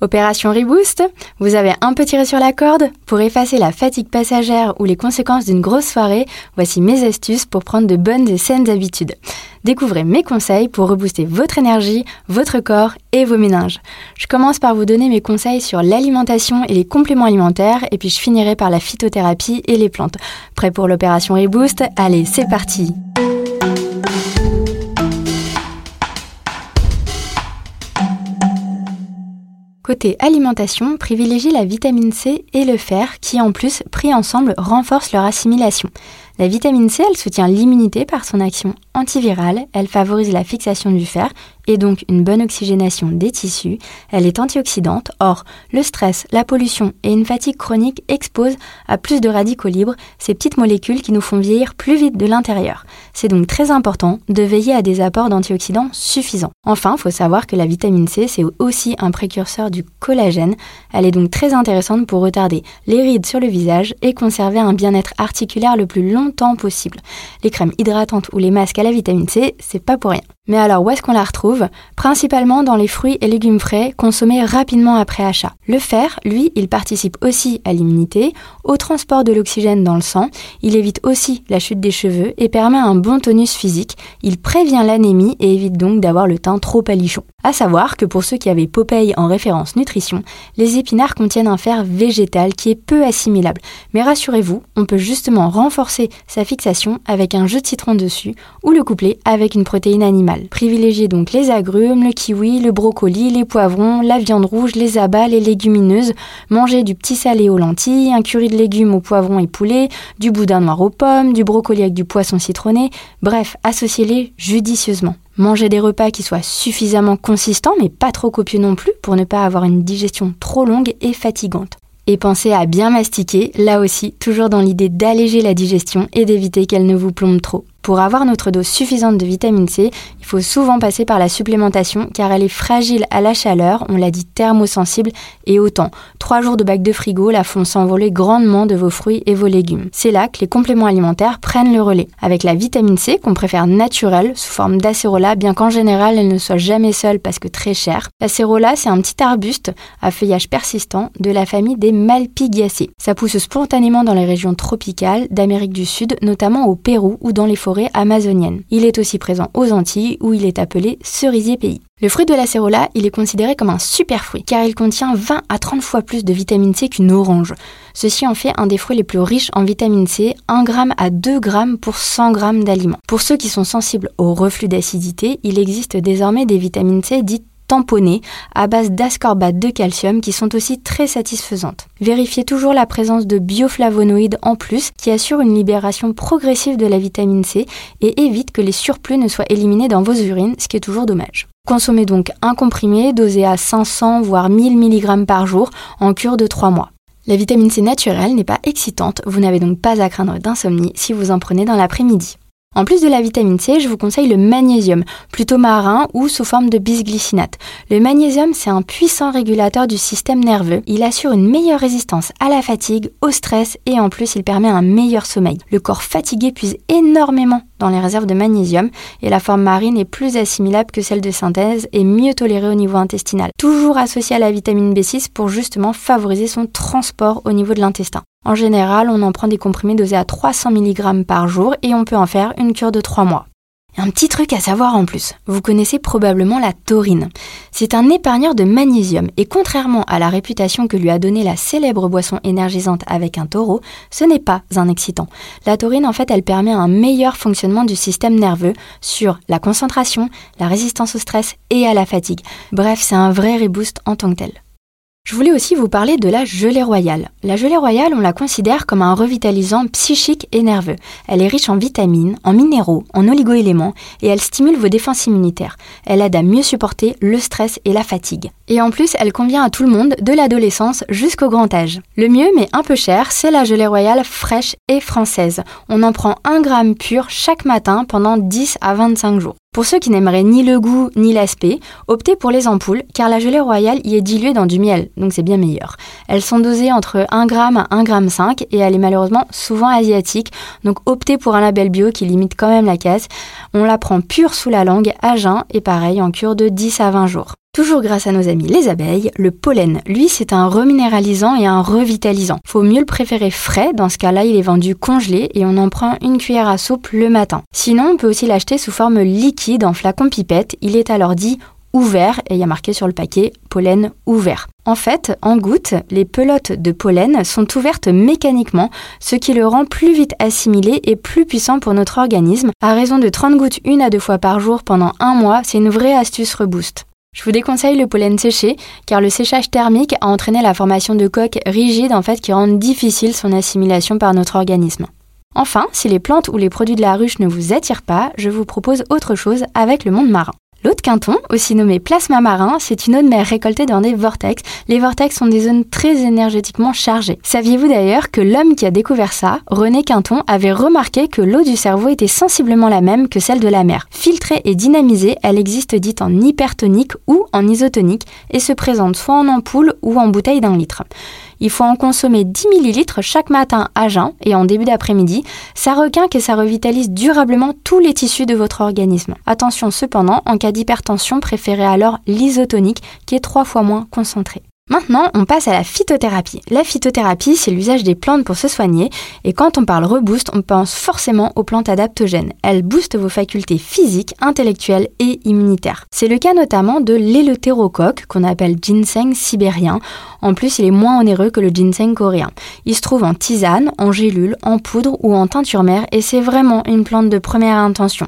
Opération Reboost, vous avez un peu tiré sur la corde Pour effacer la fatigue passagère ou les conséquences d'une grosse soirée, voici mes astuces pour prendre de bonnes et saines habitudes. Découvrez mes conseils pour rebooster votre énergie, votre corps et vos méninges. Je commence par vous donner mes conseils sur l'alimentation et les compléments alimentaires et puis je finirai par la phytothérapie et les plantes. Prêt pour l'opération Reboost? Allez, c'est parti Côté alimentation, privilégiez la vitamine C et le fer qui en plus, pris ensemble, renforcent leur assimilation. La vitamine C, elle soutient l'immunité par son action antivirale, elle favorise la fixation du fer et donc une bonne oxygénation des tissus, elle est antioxydante, or le stress, la pollution et une fatigue chronique exposent à plus de radicaux libres ces petites molécules qui nous font vieillir plus vite de l'intérieur. C'est donc très important de veiller à des apports d'antioxydants suffisants. Enfin, il faut savoir que la vitamine C, c'est aussi un précurseur du collagène, elle est donc très intéressante pour retarder les rides sur le visage et conserver un bien-être articulaire le plus longtemps possible. Les crèmes hydratantes ou les masques à la vitamine C, c'est pas pour rien. Mais alors où est-ce qu'on la retrouve? Principalement dans les fruits et légumes frais consommés rapidement après achat. Le fer, lui, il participe aussi à l'immunité, au transport de l'oxygène dans le sang, il évite aussi la chute des cheveux et permet un bon tonus physique, il prévient l'anémie et évite donc d'avoir le teint trop palichon. À savoir que pour ceux qui avaient Popeye en référence nutrition, les épinards contiennent un fer végétal qui est peu assimilable. Mais rassurez-vous, on peut justement renforcer sa fixation avec un jus de citron dessus ou le coupler avec une protéine animale. Privilégiez donc les agrumes, le kiwi, le brocoli, les poivrons, la viande rouge, les abats, les légumineuses. Mangez du petit salé aux lentilles, un curry de légumes aux poivrons et poulet, du boudin noir aux pommes, du brocoli avec du poisson citronné. Bref, associez-les judicieusement. Mangez des repas qui soient suffisamment consistants mais pas trop copieux non plus pour ne pas avoir une digestion trop longue et fatigante. Et pensez à bien mastiquer, là aussi, toujours dans l'idée d'alléger la digestion et d'éviter qu'elle ne vous plombe trop. Pour avoir notre dose suffisante de vitamine C, il faut souvent passer par la supplémentation car elle est fragile à la chaleur, on l'a dit thermosensible et autant. Trois jours de bac de frigo la font s'envoler grandement de vos fruits et vos légumes. C'est là que les compléments alimentaires prennent le relais. Avec la vitamine C qu'on préfère naturelle sous forme d'acérola, bien qu'en général elle ne soit jamais seule parce que très chère. L'acérola c'est un petit arbuste à feuillage persistant de la famille des Malpighiacées. Ça pousse spontanément dans les régions tropicales d'Amérique du Sud, notamment au Pérou ou dans les forêts amazonienne. Il est aussi présent aux Antilles où il est appelé cerisier pays. Le fruit de l'acérola, il est considéré comme un super fruit car il contient 20 à 30 fois plus de vitamine C qu'une orange. Ceci en fait un des fruits les plus riches en vitamine C, 1 g à 2 g pour 100 g d'aliments. Pour ceux qui sont sensibles au reflux d'acidité, il existe désormais des vitamines C dites tamponnées à base d'ascorbate de calcium qui sont aussi très satisfaisantes. Vérifiez toujours la présence de bioflavonoïdes en plus qui assurent une libération progressive de la vitamine C et évite que les surplus ne soient éliminés dans vos urines, ce qui est toujours dommage. Consommez donc un comprimé dosé à 500 voire 1000 mg par jour en cure de 3 mois. La vitamine C naturelle n'est pas excitante, vous n'avez donc pas à craindre d'insomnie si vous en prenez dans l'après-midi. En plus de la vitamine C, je vous conseille le magnésium, plutôt marin ou sous forme de bisglycinate. Le magnésium, c'est un puissant régulateur du système nerveux. Il assure une meilleure résistance à la fatigue, au stress et en plus, il permet un meilleur sommeil. Le corps fatigué puise énormément dans les réserves de magnésium et la forme marine est plus assimilable que celle de synthèse et mieux tolérée au niveau intestinal. Toujours associée à la vitamine B6 pour justement favoriser son transport au niveau de l'intestin. En général, on en prend des comprimés dosés à 300 mg par jour et on peut en faire une cure de 3 mois. Un petit truc à savoir en plus, vous connaissez probablement la taurine. C'est un épargneur de magnésium et contrairement à la réputation que lui a donnée la célèbre boisson énergisante avec un taureau, ce n'est pas un excitant. La taurine en fait elle permet un meilleur fonctionnement du système nerveux sur la concentration, la résistance au stress et à la fatigue. Bref, c'est un vrai reboost en tant que tel. Je voulais aussi vous parler de la gelée royale. La gelée royale, on la considère comme un revitalisant psychique et nerveux. Elle est riche en vitamines, en minéraux, en oligoéléments et elle stimule vos défenses immunitaires. Elle aide à mieux supporter le stress et la fatigue. Et en plus, elle convient à tout le monde, de l'adolescence jusqu'au grand âge. Le mieux, mais un peu cher, c'est la gelée royale fraîche et française. On en prend un gramme pur chaque matin pendant 10 à 25 jours. Pour ceux qui n'aimeraient ni le goût ni l'aspect, optez pour les ampoules car la gelée royale y est diluée dans du miel, donc c'est bien meilleur. Elles sont dosées entre 1 g à 1 g 5 et elle est malheureusement souvent asiatique, donc optez pour un label bio qui limite quand même la caisse. On la prend pure sous la langue à jeun et pareil en cure de 10 à 20 jours. Toujours grâce à nos amis les abeilles, le pollen, lui, c'est un reminéralisant et un revitalisant. Faut mieux le préférer frais, dans ce cas-là, il est vendu congelé et on en prend une cuillère à soupe le matin. Sinon, on peut aussi l'acheter sous forme liquide en flacon pipette, il est alors dit ouvert et il y a marqué sur le paquet pollen ouvert. En fait, en gouttes, les pelotes de pollen sont ouvertes mécaniquement, ce qui le rend plus vite assimilé et plus puissant pour notre organisme. À raison de 30 gouttes une à deux fois par jour pendant un mois, c'est une vraie astuce reboost. Je vous déconseille le pollen séché car le séchage thermique a entraîné la formation de coques rigides en fait qui rendent difficile son assimilation par notre organisme. Enfin, si les plantes ou les produits de la ruche ne vous attirent pas, je vous propose autre chose avec le monde marin. L'eau de Quinton, aussi nommée plasma marin, c'est une eau de mer récoltée dans des vortex. Les vortex sont des zones très énergétiquement chargées. Saviez-vous d'ailleurs que l'homme qui a découvert ça, René Quinton, avait remarqué que l'eau du cerveau était sensiblement la même que celle de la mer? Filtrée et dynamisée, elle existe dite en hypertonique ou en isotonique et se présente soit en ampoule ou en bouteille d'un litre. Il faut en consommer 10 ml chaque matin à jeun et en début d'après-midi. Ça requinque et ça revitalise durablement tous les tissus de votre organisme. Attention cependant, en cas d'hypertension, préférez alors l'isotonique qui est trois fois moins concentré. Maintenant, on passe à la phytothérapie. La phytothérapie, c'est l'usage des plantes pour se soigner, et quand on parle reboost, on pense forcément aux plantes adaptogènes. Elles boostent vos facultés physiques, intellectuelles et immunitaires. C'est le cas notamment de l'éleutérocoque, qu'on appelle ginseng sibérien. En plus, il est moins onéreux que le ginseng coréen. Il se trouve en tisane, en gélule, en poudre ou en teinture mère, et c'est vraiment une plante de première intention.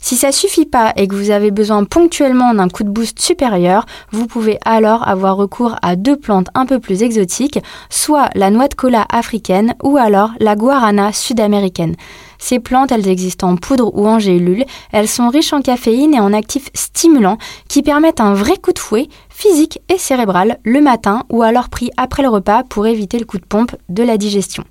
Si ça suffit pas et que vous avez besoin ponctuellement d'un coup de boost supérieur, vous pouvez alors avoir recours à deux plantes un peu plus exotiques, soit la noix de cola africaine ou alors la guarana sud-américaine. Ces plantes, elles existent en poudre ou en gélule. Elles sont riches en caféine et en actifs stimulants qui permettent un vrai coup de fouet physique et cérébral le matin ou alors pris après le repas pour éviter le coup de pompe de la digestion.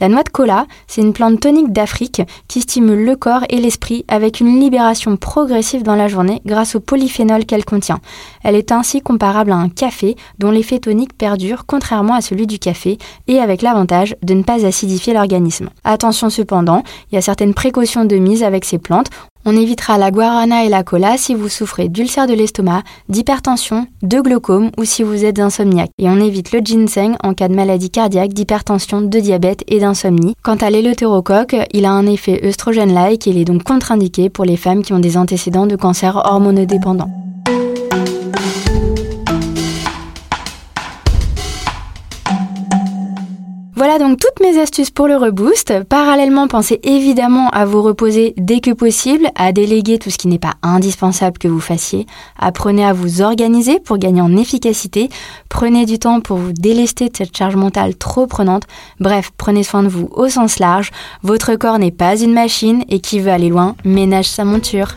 La noix de cola, c'est une plante tonique d'Afrique qui stimule le corps et l'esprit avec une libération progressive dans la journée grâce au polyphénol qu'elle contient. Elle est ainsi comparable à un café dont l'effet tonique perdure contrairement à celui du café et avec l'avantage de ne pas acidifier l'organisme. Attention cependant, il y a certaines précautions de mise avec ces plantes. On évitera la guarana et la cola si vous souffrez d'ulcère de l'estomac, d'hypertension, de glaucome ou si vous êtes insomniaque. Et on évite le ginseng en cas de maladie cardiaque, d'hypertension, de diabète et d'insomnie. Quant à l'éleutérocoque, il a un effet œstrogène-like et il est donc contre-indiqué pour les femmes qui ont des antécédents de cancer hormonodépendant. Voilà donc toutes mes astuces pour le reboost. Parallèlement, pensez évidemment à vous reposer dès que possible, à déléguer tout ce qui n'est pas indispensable que vous fassiez. Apprenez à vous organiser pour gagner en efficacité. Prenez du temps pour vous délester de cette charge mentale trop prenante. Bref, prenez soin de vous au sens large. Votre corps n'est pas une machine et qui veut aller loin ménage sa monture.